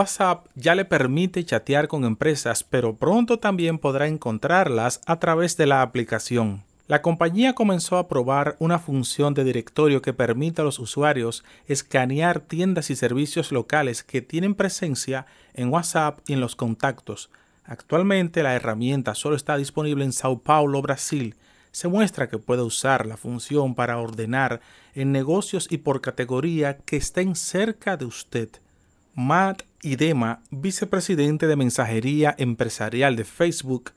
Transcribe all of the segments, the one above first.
WhatsApp ya le permite chatear con empresas, pero pronto también podrá encontrarlas a través de la aplicación. La compañía comenzó a probar una función de directorio que permite a los usuarios escanear tiendas y servicios locales que tienen presencia en WhatsApp y en los contactos. Actualmente la herramienta solo está disponible en Sao Paulo, Brasil. Se muestra que puede usar la función para ordenar en negocios y por categoría que estén cerca de usted. Matt Idema, vicepresidente de mensajería empresarial de Facebook,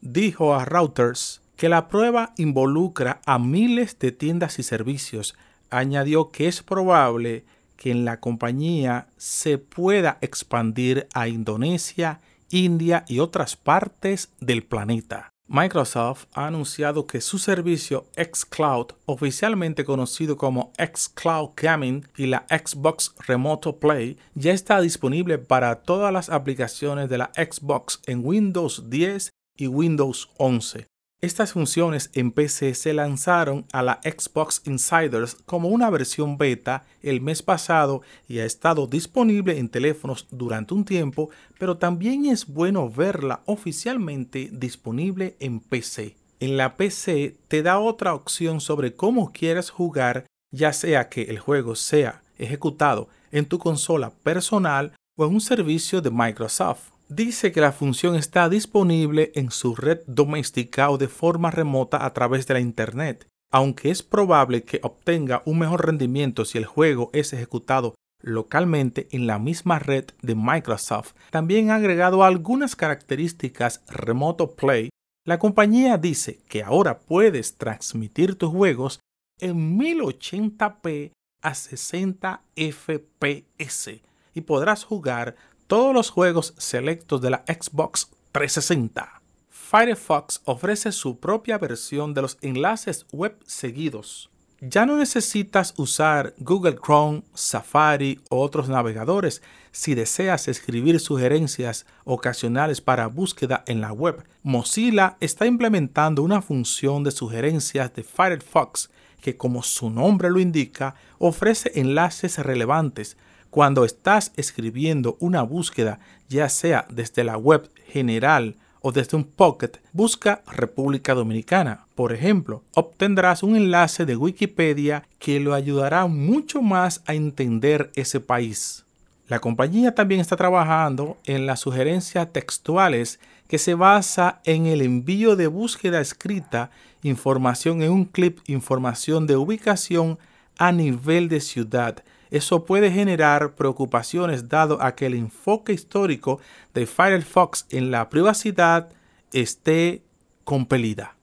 dijo a Reuters que la prueba involucra a miles de tiendas y servicios. Añadió que es probable que en la compañía se pueda expandir a Indonesia, India y otras partes del planeta. Microsoft ha anunciado que su servicio xCloud, oficialmente conocido como xCloud Gaming y la Xbox Remote Play, ya está disponible para todas las aplicaciones de la Xbox en Windows 10 y Windows 11. Estas funciones en PC se lanzaron a la Xbox Insiders como una versión beta el mes pasado y ha estado disponible en teléfonos durante un tiempo, pero también es bueno verla oficialmente disponible en PC. En la PC te da otra opción sobre cómo quieres jugar, ya sea que el juego sea ejecutado en tu consola personal o en un servicio de Microsoft dice que la función está disponible en su red doméstica o de forma remota a través de la Internet, aunque es probable que obtenga un mejor rendimiento si el juego es ejecutado localmente en la misma red de Microsoft. También ha agregado algunas características Remoto Play. La compañía dice que ahora puedes transmitir tus juegos en 1080p a 60 fps y podrás jugar todos los juegos selectos de la Xbox 360. Firefox ofrece su propia versión de los enlaces web seguidos. Ya no necesitas usar Google Chrome, Safari u otros navegadores si deseas escribir sugerencias ocasionales para búsqueda en la web. Mozilla está implementando una función de sugerencias de Firefox que, como su nombre lo indica, ofrece enlaces relevantes cuando estás escribiendo una búsqueda, ya sea desde la web general o desde un pocket, busca República Dominicana. Por ejemplo, obtendrás un enlace de Wikipedia que lo ayudará mucho más a entender ese país. La compañía también está trabajando en las sugerencias textuales que se basa en el envío de búsqueda escrita, información en un clip, información de ubicación a nivel de ciudad eso puede generar preocupaciones dado a que el enfoque histórico de Firefox en la privacidad esté compelida.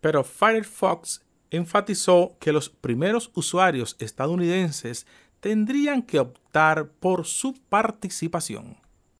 Pero Firefox enfatizó que los primeros usuarios estadounidenses tendrían que optar por su participación.